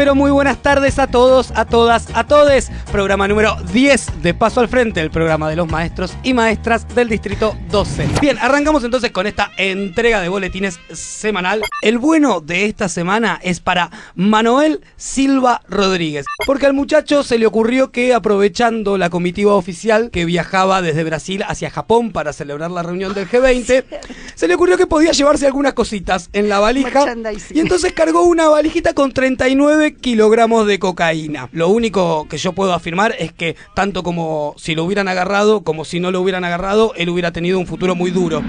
pero muy buenas tardes a todos, a todas, a todes. Programa número 10 de Paso al Frente, el programa de los maestros y maestras del Distrito 12. Bien, arrancamos entonces con esta entrega de boletines semanal. El bueno de esta semana es para Manuel Silva Rodríguez, porque al muchacho se le ocurrió que aprovechando la comitiva oficial que viajaba desde Brasil hacia Japón para celebrar la reunión del G20, se le ocurrió que podía llevarse algunas cositas en la valija y entonces cargó una valijita con 39 kilogramos de cocaína. Lo único que yo puedo afirmar es que tanto como si lo hubieran agarrado como si no lo hubieran agarrado, él hubiera tenido un futuro muy duro.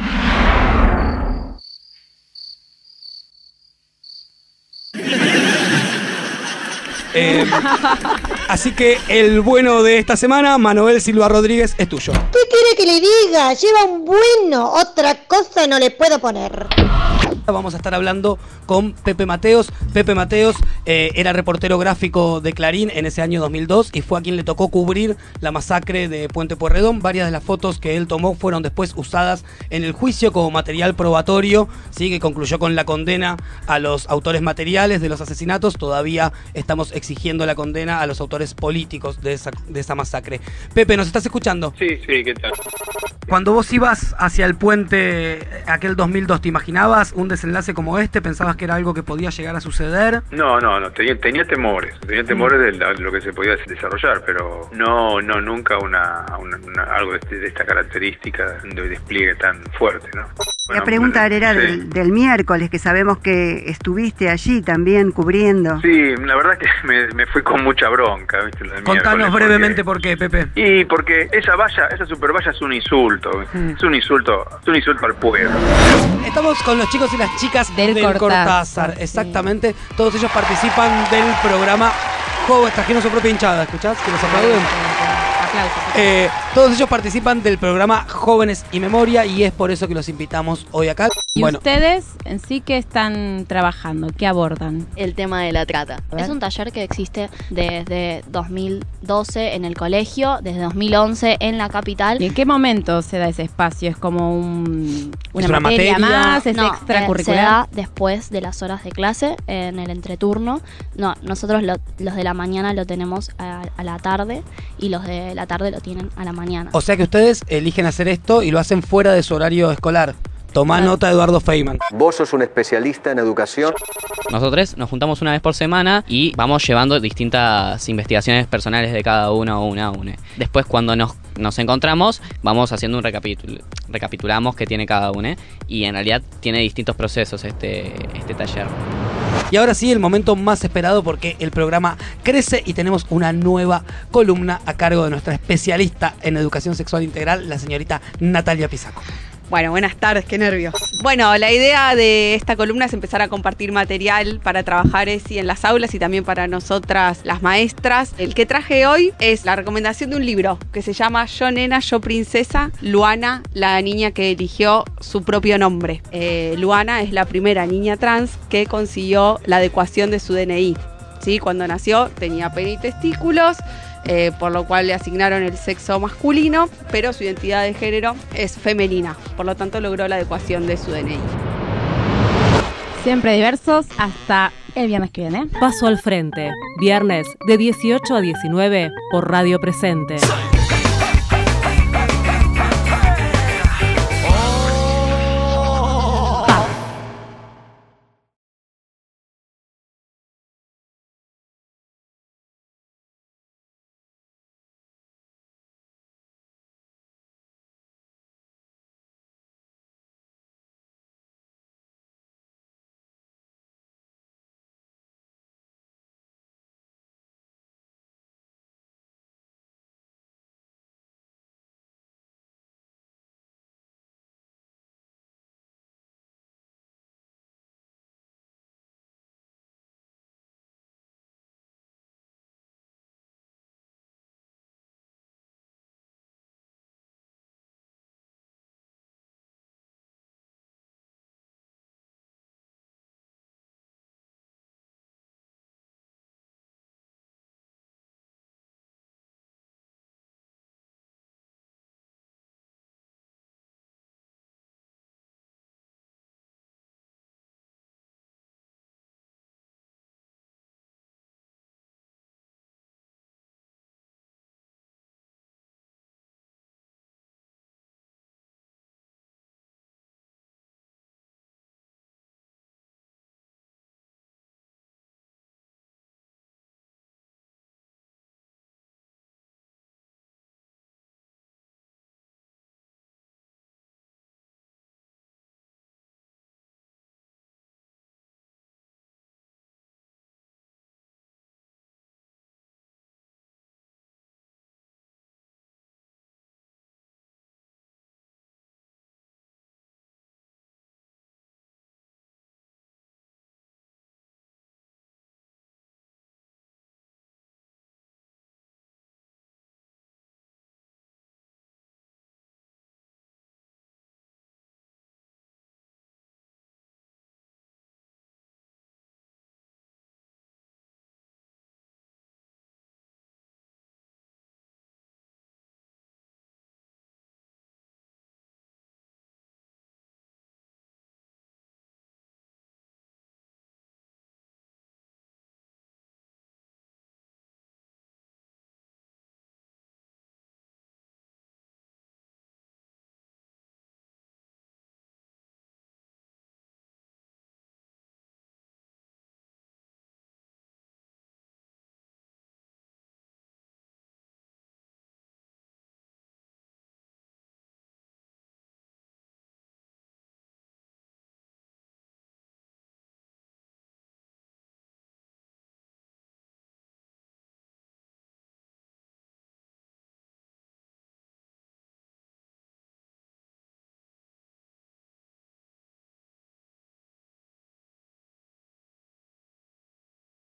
Eh, así que el bueno de esta semana, Manuel Silva Rodríguez, es tuyo. ¿Qué quiere que le diga? Lleva un bueno. Otra cosa no le puedo poner. Vamos a estar hablando con Pepe Mateos. Pepe Mateos eh, era reportero gráfico de Clarín en ese año 2002 y fue a quien le tocó cubrir la masacre de Puente Puerredón. Varias de las fotos que él tomó fueron después usadas en el juicio como material probatorio, ¿sí? que concluyó con la condena a los autores materiales de los asesinatos. Todavía estamos exigiendo la condena a los autores políticos de esa, de esa masacre. Pepe, ¿nos estás escuchando? Sí, sí, ¿qué tal? Cuando vos ibas hacia el puente aquel 2002, ¿te imaginabas un desenlace como este? ¿Pensabas que era algo que podía llegar a suceder? No, no, no, tenía, tenía temores, tenía temores de, lo que se podía desarrollar, pero no, no, nunca una, una- una- algo de, este- de esta característica de despliegue tan fuerte, ¿no? La pregunta era sí. del, del miércoles, que sabemos que estuviste allí también cubriendo. Sí, la verdad que me, me fui con mucha bronca, ¿viste? lo del Contanos miércoles, brevemente porque- por qué, Pepe. Y porque esa valla, esa super valla es un insulto, es un insulto, es un insulto al pueblo. Estamos con los chicos y las chicas Del del, Cortázar, Cortázar, sí. exactamente. Todos ellos participan del programa Jóvenes, trajeron su propia hinchada, ¿escuchás? Que los aplauden. Aplausos. Eh, todos ellos participan del programa Jóvenes y Memoria y es por eso que los invitamos hoy acá. ¿Y bueno, ustedes en sí qué están trabajando? ¿Qué abordan? el tema de la trata. Es un taller que existe desde 2012 en el colegio, desde 2011 en la capital. ¿Y en qué momento se da ese espacio? ¿Es como un- una, ¿Es una materia, materia? más? ¿Es No, eh, extracurricular? se da después de las horas de clase, en el entreturno. No, nosotros lo- los de la mañana lo tenemos a, a la tarde y los de la tarde lo tienen a la mañana. o sea que ustedes eligen hacer esto y lo hacen fuera de su horario escolar. Tomá Claro. nota, Eduardo Feynman. Vos sos un especialista en educación. Nosotros nos juntamos una vez por semana y vamos llevando distintas investigaciones personales de cada uno una a una. Después cuando nos, nos encontramos vamos haciendo un recapítulo, recapitulamos qué tiene cada uno y en realidad tiene distintos procesos este, este taller. Y ahora sí, el momento más esperado porque el programa crece y tenemos una nueva columna a cargo de nuestra especialista en educación sexual integral, la señorita Natalia Pisaco. Bueno, buenas tardes, qué nervios. Bueno, la idea de esta columna es empezar a compartir material para trabajadores y en las aulas y también para nosotras las maestras. El que traje hoy es la recomendación de un libro que se llama Yo Nena, Yo Princesa, Luana, la niña que eligió su propio nombre. Eh, Luana es la primera niña trans que consiguió la adecuación de su DNI. ¿Sí? Cuando nació tenía pene y testículos, eh, por lo cual le asignaron el sexo masculino, pero su identidad de género es femenina, por lo tanto logró la adecuación de su DNI. Siempre diversos hasta el viernes que viene. Paso al frente, viernes de 18 a 19 por Radio Presente.